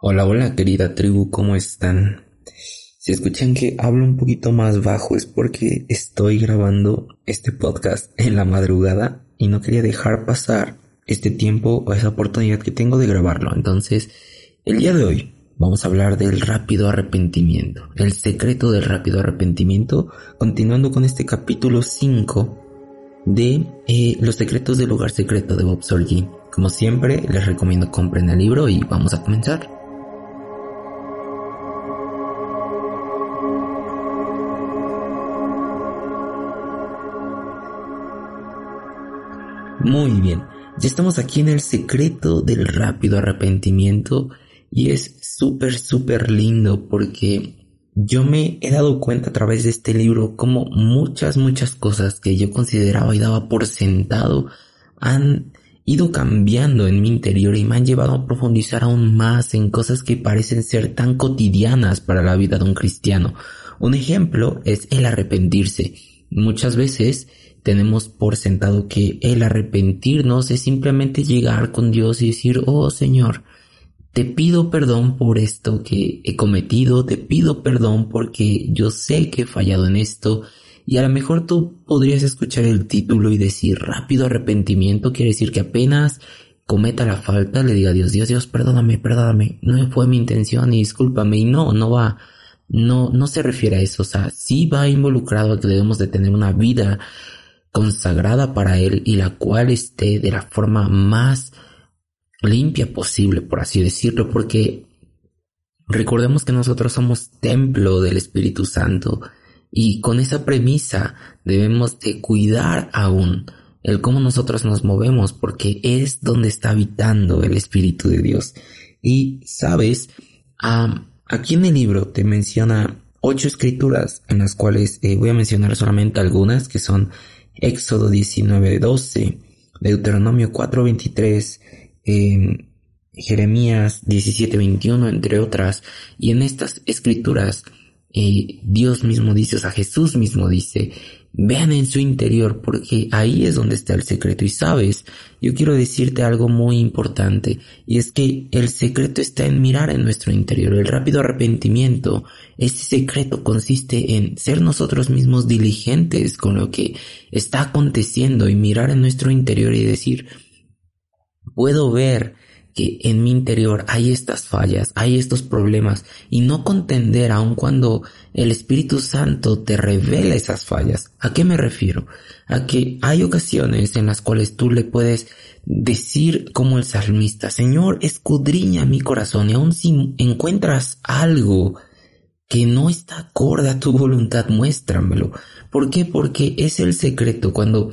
Hola, hola querida tribu, ¿cómo están? Si escuchan que hablo un poquito más bajo es porque estoy grabando este podcast en la madrugada y no quería dejar pasar este tiempo o esa oportunidad que tengo de grabarlo. Entonces, el día de hoy vamos a hablar del rápido arrepentimiento, el secreto del rápido arrepentimiento, continuando con este capítulo 5 de eh, Los secretos del lugar secreto de Bob Sorgi. Como siempre, les recomiendo compren el libro y vamos a comenzar. Muy bien, ya estamos aquí en el secreto del rápido arrepentimiento y es súper, súper lindo porque yo me he dado cuenta a través de este libro como muchas, muchas cosas que yo consideraba y daba por sentado han ido cambiando en mi interior y me han llevado a profundizar aún más en cosas que parecen ser tan cotidianas para la vida de un cristiano. Un ejemplo es el arrepentirse. Muchas veces tenemos por sentado que el arrepentirnos es simplemente llegar con Dios y decir, oh Señor, te pido perdón por esto que he cometido, te pido perdón porque yo sé que he fallado en esto. Y a lo mejor tú podrías escuchar el título y decir rápido arrepentimiento, quiere decir que apenas cometa la falta, le diga a Dios, Dios, Dios, perdóname, perdóname, no fue mi intención y discúlpame. Y no, no va, no, no se refiere a eso. O sea, sí va involucrado a que debemos de tener una vida consagrada para Él y la cual esté de la forma más limpia posible, por así decirlo, porque recordemos que nosotros somos templo del Espíritu Santo y con esa premisa debemos de cuidar aún el cómo nosotros nos movemos porque es donde está habitando el Espíritu de Dios. Y sabes, aquí en el libro te menciona ocho escrituras en las cuales eh, voy a mencionar solamente algunas que son Éxodo 19:12, Deuteronomio 4:23, eh, Jeremías 17:21, entre otras. Y en estas escrituras, eh, Dios mismo dice, o sea, Jesús mismo dice, vean en su interior, porque ahí es donde está el secreto. Y sabes, yo quiero decirte algo muy importante, y es que el secreto está en mirar en nuestro interior. El rápido arrepentimiento ese secreto consiste en ser nosotros mismos diligentes con lo que está aconteciendo y mirar en nuestro interior y decir, puedo ver que en mi interior hay estas fallas, hay estos problemas y no contender aun cuando el Espíritu Santo te revela esas fallas. ¿A qué me refiero? A que hay ocasiones en las cuales tú le puedes decir como el salmista, Señor, escudriña mi corazón y aun si encuentras algo que no está acorde a tu voluntad, muéstramelo. ¿Por qué? Porque es el secreto. Cuando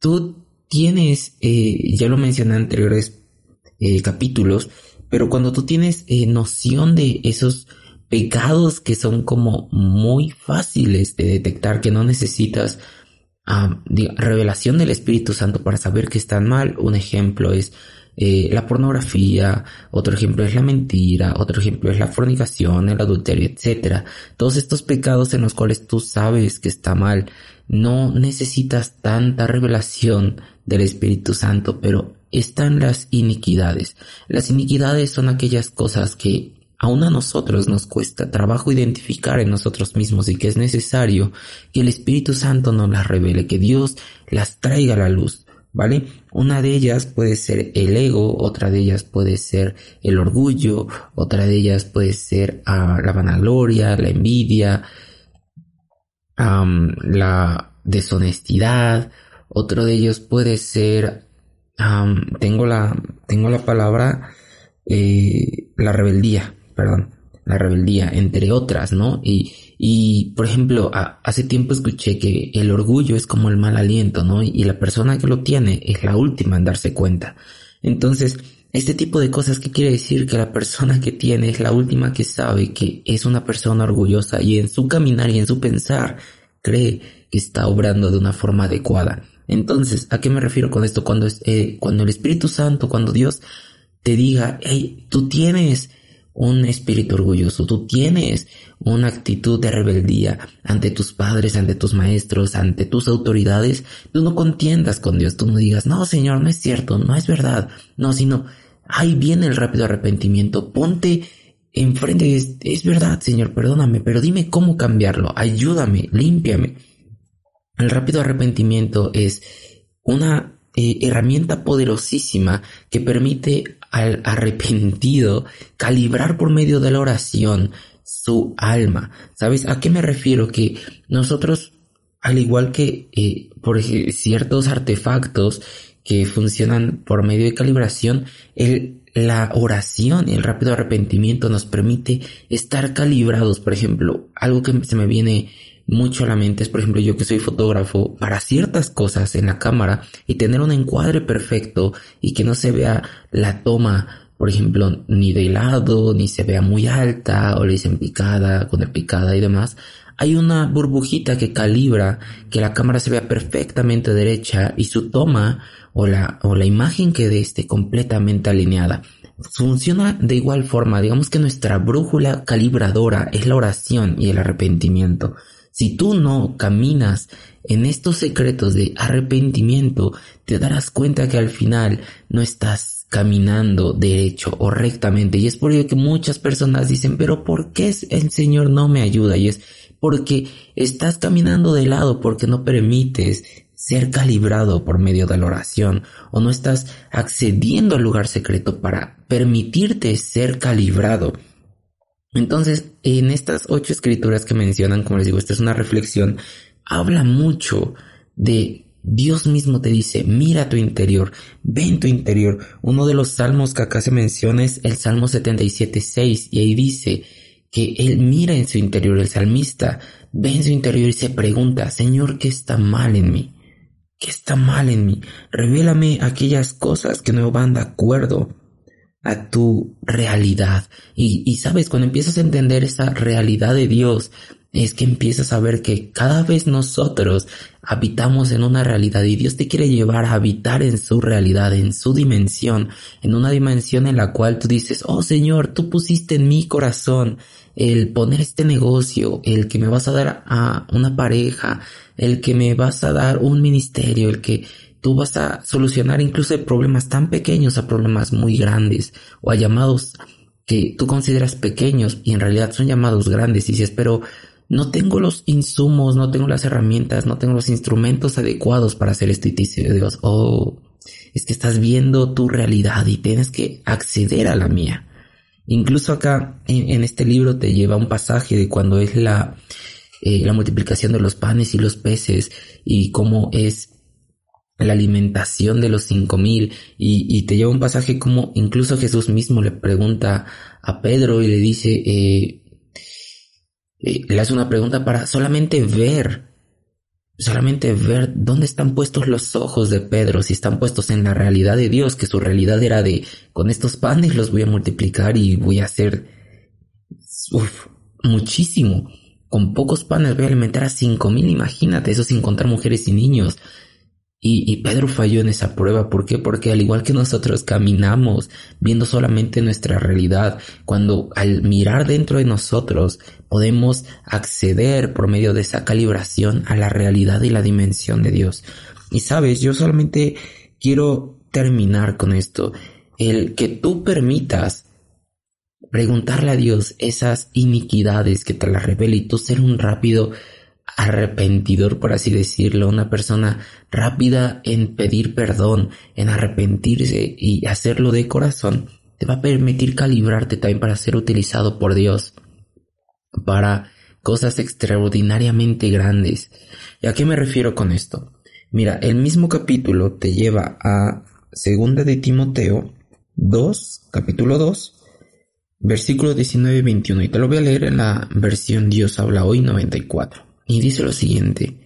tú tienes, eh, ya lo mencioné en anteriores eh, capítulos, pero cuando tú tienes eh, noción de esos pecados que son como muy fáciles de detectar, que no necesitas ah, revelación del Espíritu Santo para saber que están mal, un ejemplo es eh, la pornografía, otro ejemplo es la mentira, otro ejemplo es la fornicación, el adulterio, etc. Todos estos pecados en los cuales tú sabes que está mal, no necesitas tanta revelación del Espíritu Santo, pero están las iniquidades. Las iniquidades son aquellas cosas que aún a nosotros nos cuesta trabajo identificar en nosotros mismos y que es necesario que el Espíritu Santo nos las revele, que Dios las traiga a la luz. ¿vale? Una de ellas puede ser el ego, otra de ellas puede ser el orgullo, otra de ellas puede ser ah, la vanagloria, la envidia, la deshonestidad, otro de ellos puede ser, tengo la, tengo la palabra, eh, la rebeldía, perdón, la rebeldía, entre otras, ¿no? Y, y por ejemplo, hace tiempo escuché que el orgullo es como el mal aliento, ¿no? Y la persona que lo tiene es la última en darse cuenta. Entonces, Este tipo de cosas que quiere decir que la persona que tiene es la última que sabe que es una persona orgullosa y en su caminar y en su pensar cree que está obrando de una forma adecuada. Entonces, ¿a qué me refiero con esto? Cuando, eh, cuando el Espíritu Santo, cuando Dios te diga, hey, tú tienes un espíritu orgulloso, tú tienes una actitud de rebeldía ante tus padres, ante tus maestros, ante tus autoridades, tú no contiendas con Dios, tú no digas, no, Señor, no es cierto, no es verdad, no, sino, ahí viene el rápido arrepentimiento, ponte enfrente, es, es verdad, Señor, perdóname, pero dime cómo cambiarlo, ayúdame, límpiame. El rápido arrepentimiento es una eh, herramienta poderosísima que permite al arrepentido calibrar por medio de la oración su alma. ¿Sabes a qué me refiero? Que nosotros, al igual que eh, por ciertos artefactos que funcionan por medio de calibración, la oración, el rápido arrepentimiento nos permite estar calibrados. Por ejemplo, algo que se me viene mucho a la mente es, por ejemplo, yo que soy fotógrafo, para ciertas cosas en la cámara y tener un encuadre perfecto y que no se vea la toma, por ejemplo, ni de lado, ni se vea muy alta o le dicen picada, con el picada y demás. Hay una burbujita que calibra que la cámara se vea perfectamente derecha y su toma o la, o la imagen quede esté completamente alineada. Funciona de igual forma, digamos que nuestra brújula calibradora es la oración y el arrepentimiento. Si tú no caminas en estos secretos de arrepentimiento, te darás cuenta que al final no estás caminando derecho o rectamente. Y es por ello que muchas personas dicen, pero ¿por qué el Señor no me ayuda? Y es porque estás caminando de lado, porque no permites ser calibrado por medio de la oración o no estás accediendo al lugar secreto para permitirte ser calibrado. Entonces, en estas ocho escrituras que mencionan, como les digo, esta es una reflexión, habla mucho de Dios mismo te dice, mira tu interior, ve en tu interior. Uno de los salmos que acá se menciona es el Salmo 77.6 y ahí dice que él mira en su interior, el salmista ve en su interior y se pregunta, Señor, ¿qué está mal en mí? ¿Qué está mal en mí? Revélame aquellas cosas que no van de acuerdo a tu realidad. Y, y sabes, cuando empiezas a entender esa realidad de Dios, es que empiezas a ver que cada vez nosotros habitamos en una realidad y Dios te quiere llevar a habitar en su realidad, en su dimensión, en una dimensión en la cual tú dices, oh Señor, tú pusiste en mi corazón el poner este negocio, el que me vas a dar a una pareja, el que me vas a dar un ministerio, el que tú vas a solucionar incluso problemas tan pequeños a problemas muy grandes o a llamados que tú consideras pequeños y en realidad son llamados grandes y dices, pero no tengo los insumos, no tengo las herramientas, no tengo los instrumentos adecuados para hacer esto y te dice Dios, oh, es que estás viendo tu realidad y tienes que acceder a la mía. Incluso acá en, este libro te lleva un pasaje de cuando es la, eh, la multiplicación de los panes y los peces y cómo es la alimentación de los cinco mil y, te lleva un pasaje como incluso Jesús mismo le pregunta a Pedro y le dice, eh, eh, le hace una pregunta para solamente ver, solamente ver dónde están puestos los ojos de Pedro, si están puestos en la realidad de Dios, que su realidad era de, con estos panes los voy a multiplicar y voy a hacer muchísimo. Con pocos panes voy a alimentar a cinco mil, imagínate, eso sin contar mujeres y niños. Y, Pedro falló en esa prueba. ¿Por qué? Porque al igual que nosotros caminamos viendo solamente nuestra realidad, cuando al mirar dentro de nosotros podemos acceder por medio de esa calibración a la realidad y la dimensión de Dios. Y sabes, yo solamente quiero terminar con esto. El que tú permitas preguntarle a Dios esas iniquidades que te las revele y tú ser un rápido arrepentidor, por así decirlo, una persona rápida en pedir perdón, en arrepentirse y hacerlo de corazón, te va a permitir calibrarte también para ser utilizado por Dios para cosas extraordinariamente grandes. ¿Y a qué me refiero con esto? Mira, el mismo capítulo te lleva a segunda de Timoteo 2, capítulo 2, versículo 19 y 21, y te lo voy a leer en la versión Dios habla hoy 94. Y dice lo siguiente,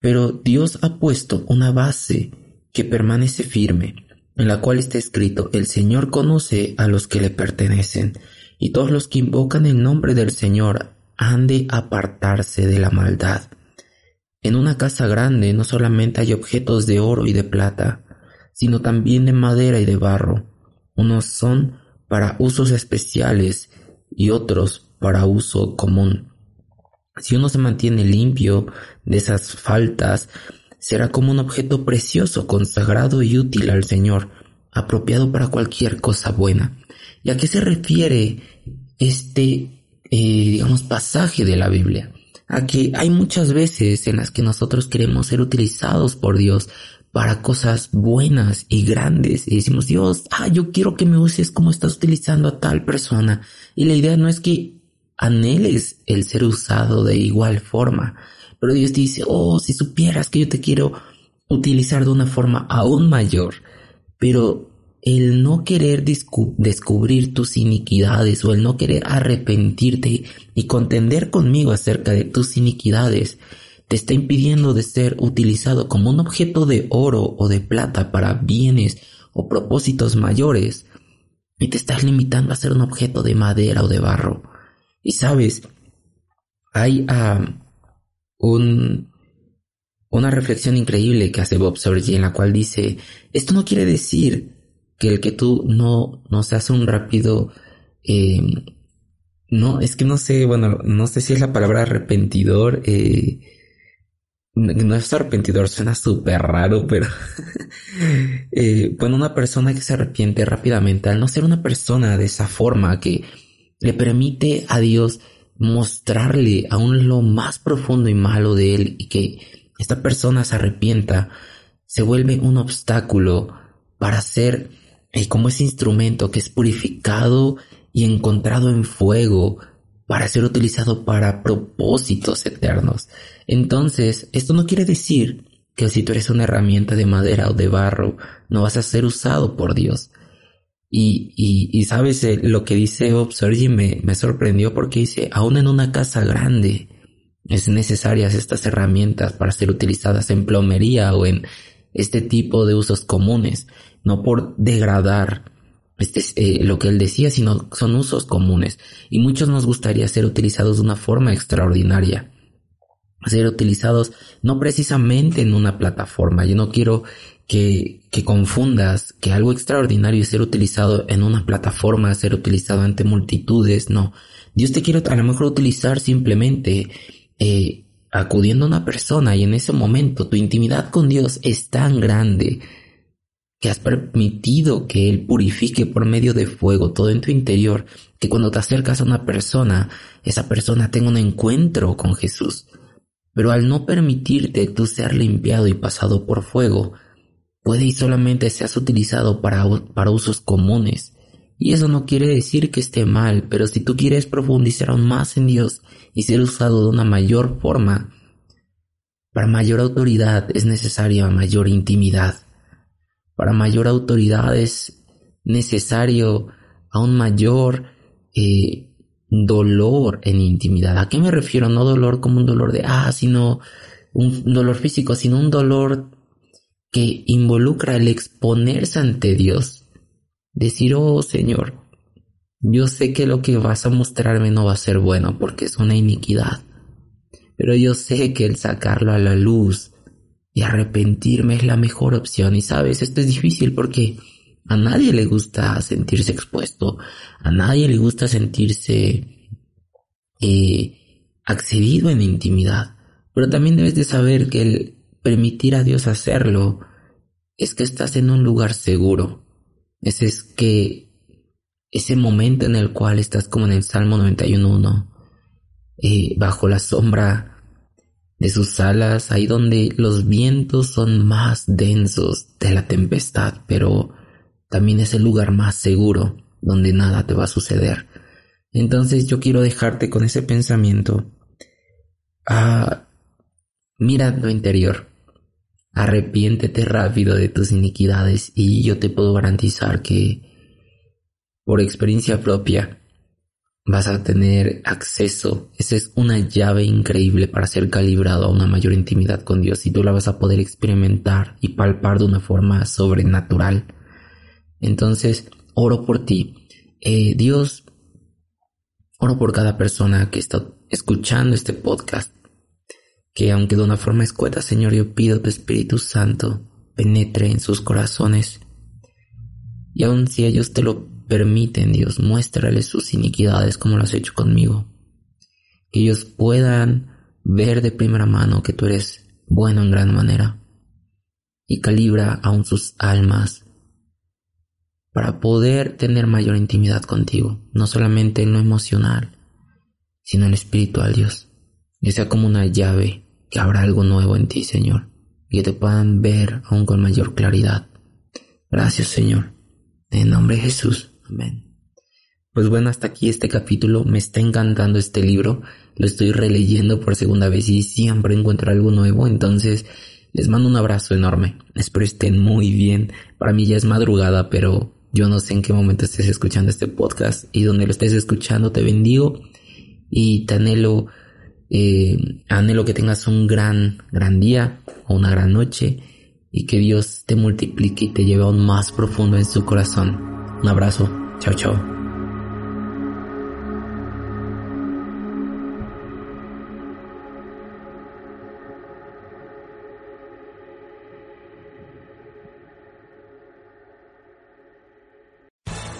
pero Dios ha puesto una base que permanece firme. en la cual está escrito, el Señor conoce a los que le pertenecen, y todos los que invocan el nombre del Señor han de apartarse de la maldad. En una casa grande no solamente hay objetos de oro y de plata, sino también de madera y de barro. Unos son para usos especiales y otros para uso común. Si uno se mantiene limpio de esas faltas, será como un objeto precioso, consagrado y útil al Señor, apropiado para cualquier cosa buena. ¿Y a qué se refiere este, eh, digamos, pasaje de la Biblia? A que hay muchas veces en las que nosotros queremos ser utilizados por Dios para cosas buenas y grandes y decimos, Dios, ah, yo quiero que me uses como estás utilizando a tal persona. Y la idea no es que anheles el ser usado de igual forma, pero Dios dice, oh, si supieras que yo te quiero utilizar de una forma aún mayor, pero el no querer descubrir tus iniquidades o el no querer arrepentirte y contender conmigo acerca de tus iniquidades te está impidiendo de ser utilizado como un objeto de oro o de plata para bienes o propósitos mayores. Y te estás limitando a ser un objeto de madera o de barro. Y sabes, hay un, una reflexión increíble que hace Bob Sorge en la cual dice, esto no quiere decir que el que tú no, no seas un rápido, eh, no, es que no sé, bueno, no sé si es la palabra arrepentidor, eh, no es arrepentidor, suena súper raro, pero eh, bueno, una persona que se arrepiente rápidamente, al no ser una persona de esa forma que le permite a Dios mostrarle aún lo más profundo y malo de él y que esta persona se arrepienta, se vuelve un obstáculo para ser eh, como ese instrumento que es purificado y encontrado en fuego para ser utilizado para propósitos eternos. Entonces, esto no quiere decir que si tú eres una herramienta de madera o de barro, no vas a ser usado por Dios. Y, y, y sabes, eh, lo que dice Bob me, me sorprendió porque dice, aún en una casa grande es necesarias estas herramientas para ser utilizadas en plomería o en este tipo de usos comunes, no por degradar este, eh, lo que él decía, sino son usos comunes. Y muchos nos gustaría ser utilizados de una forma extraordinaria ser utilizados no precisamente en una plataforma. Yo no quiero que, que confundas que algo extraordinario es ser utilizado en una plataforma, ser utilizado ante multitudes, no. Dios te quiere a lo mejor utilizar simplemente eh, acudiendo a una persona y en ese momento tu intimidad con Dios es tan grande que has permitido que Él purifique por medio de fuego todo en tu interior, que cuando te acercas a una persona, esa persona tenga un encuentro con Jesús. Pero al no permitirte tú ser limpiado y pasado por fuego, puede y solamente seas utilizado para, para usos comunes. Y eso no quiere decir que esté mal, pero si tú quieres profundizar aún más en Dios y ser usado de una mayor forma, para mayor autoridad es necesaria mayor intimidad. Para mayor autoridad es necesario aún mayor eh, dolor en intimidad. ¿A qué me refiero? No dolor como un dolor de, ah, sino un dolor físico, sino un dolor que involucra el exponerse ante Dios. Decir, oh Señor, yo sé que lo que vas a mostrarme no va a ser bueno porque es una iniquidad. Pero yo sé que el sacarlo a la luz y arrepentirme es la mejor opción. Y sabes, esto es difícil porque a nadie le gusta sentirse expuesto, a nadie le gusta sentirse eh, accedido en intimidad. Pero también debes de saber que el permitir a Dios hacerlo es que estás en un lugar seguro. Ese es que ese momento en el cual estás como en el Salmo 91.1, eh, bajo la sombra de sus alas, ahí donde los vientos son más densos de la tempestad, pero también es el lugar más seguro donde nada te va a suceder. Entonces yo quiero dejarte con ese pensamiento. Ah, mira lo interior. Arrepiéntete rápido de tus iniquidades y yo te puedo garantizar que por experiencia propia vas a tener acceso. Esa es una llave increíble para ser calibrado a una mayor intimidad con Dios y tú la vas a poder experimentar y palpar de una forma sobrenatural Entonces, oro por ti. Eh, Dios, oro por cada persona que está escuchando este podcast. Que aunque de una forma escueta, Señor, yo pido tu Espíritu Santo penetre en sus corazones. Y aun si ellos te lo permiten, Dios, muéstrales sus iniquidades como lo has hecho conmigo. Que ellos puedan ver de primera mano que tú eres bueno en gran manera y calibra aún sus almas para poder tener mayor intimidad contigo, no solamente en lo emocional, sino en lo espiritual, Dios. Que sea como una llave que abra algo nuevo en ti, Señor, y que te puedan ver aún con mayor claridad. Gracias, Señor. En nombre de Jesús. Amén. Pues bueno, hasta aquí este capítulo. Me está encantando este libro. Lo estoy releyendo por segunda vez y siempre encuentro algo nuevo. Entonces, les mando un abrazo enorme. Espero estén muy bien. Para mí ya es madrugada, pero yo no sé en qué momento estés escuchando este podcast y donde lo estés escuchando te bendigo y te anhelo, eh, anhelo que tengas un gran, gran día o una gran noche y que Dios te multiplique y te lleve aún más profundo en su corazón. Un abrazo. Chao, chao.